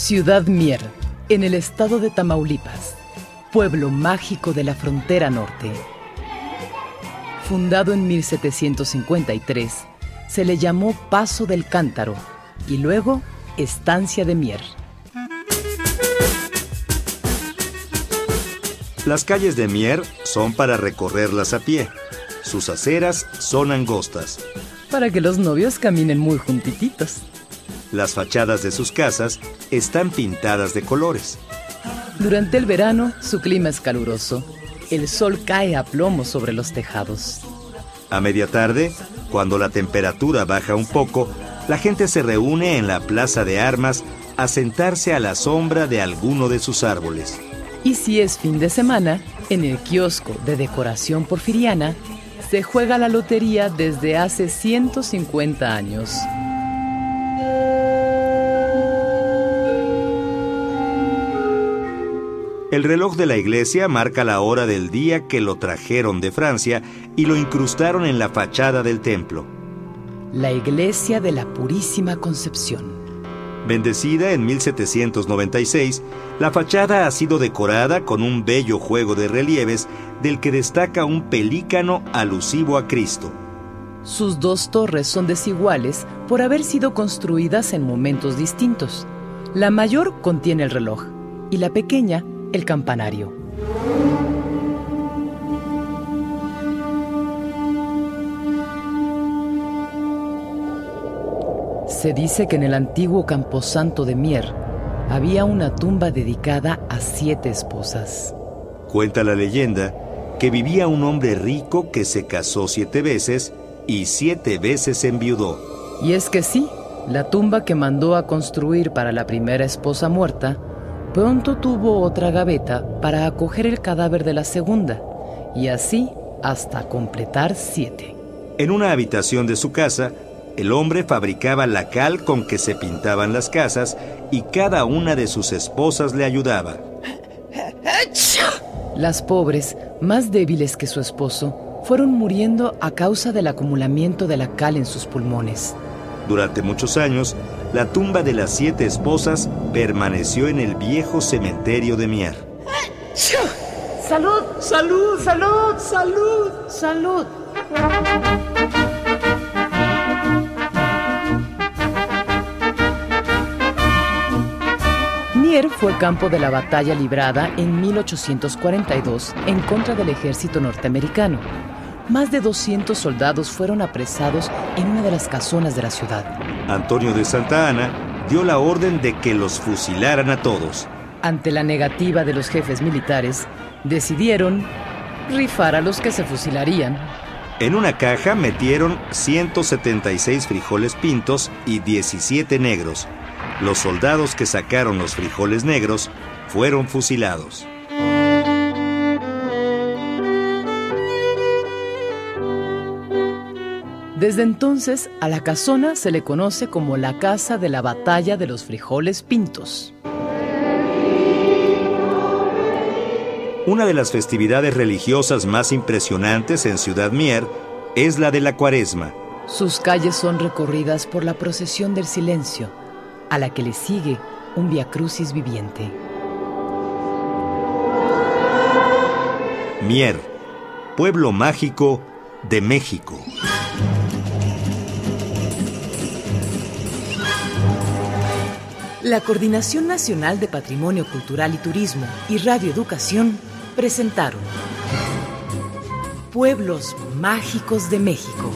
Ciudad Mier, en el estado de Tamaulipas, pueblo mágico de la frontera norte. Fundado en 1753, se le llamó Paso del Cántaro y luego Estancia de Mier. Las calles de Mier son para recorrerlas a pie. Sus aceras son angostas. Para que los novios caminen muy juntititos. Las fachadas de sus casas están pintadas de colores. Durante el verano, su clima es caluroso. El sol cae a plomo sobre los tejados. A media tarde, cuando la temperatura baja un poco, la gente se reúne en la plaza de armas a sentarse a la sombra de alguno de sus árboles. Y si es fin de semana, en el kiosco de decoración porfiriana, se juega la lotería desde hace 150 años. El reloj de la iglesia marca la hora del día que lo trajeron de Francia y lo incrustaron en la fachada del templo. La iglesia de la Purísima Concepción. Bendecida en 1796, la fachada ha sido decorada con un bello juego de relieves del que destaca un pelícano alusivo a Cristo. Sus dos torres son desiguales por haber sido construidas en momentos distintos. La mayor contiene el reloj y la pequeña el campanario. Se dice que en el antiguo camposanto de Mier había una tumba dedicada a siete esposas. Cuenta la leyenda que vivía un hombre rico que se casó siete veces y siete veces enviudó. Y es que sí, la tumba que mandó a construir para la primera esposa muerta Pronto tuvo otra gaveta para acoger el cadáver de la segunda, y así hasta completar siete. En una habitación de su casa, el hombre fabricaba la cal con que se pintaban las casas y cada una de sus esposas le ayudaba. Las pobres, más débiles que su esposo, fueron muriendo a causa del acumulamiento de la cal en sus pulmones. Durante muchos años, la tumba de las siete esposas permaneció en el viejo cementerio de Mier. ¡Salud! ¡Salud! ¡Salud! ¡Salud! ¡Salud! Mier fue campo de la batalla librada en 1842 en contra del ejército norteamericano. Más de 200 soldados fueron apresados en una de las casonas de la ciudad. Antonio de Santa Ana dio la orden de que los fusilaran a todos. Ante la negativa de los jefes militares, decidieron rifar a los que se fusilarían. En una caja metieron 176 frijoles pintos y 17 negros. Los soldados que sacaron los frijoles negros fueron fusilados. Desde entonces a la casona se le conoce como la Casa de la Batalla de los Frijoles Pintos. Una de las festividades religiosas más impresionantes en Ciudad Mier es la de la Cuaresma. Sus calles son recorridas por la procesión del silencio, a la que le sigue un Via Crucis viviente. Mier, pueblo mágico de México. La Coordinación Nacional de Patrimonio Cultural y Turismo y Radio Educación presentaron Pueblos Mágicos de México.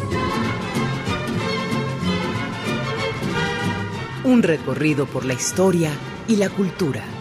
Un recorrido por la historia y la cultura.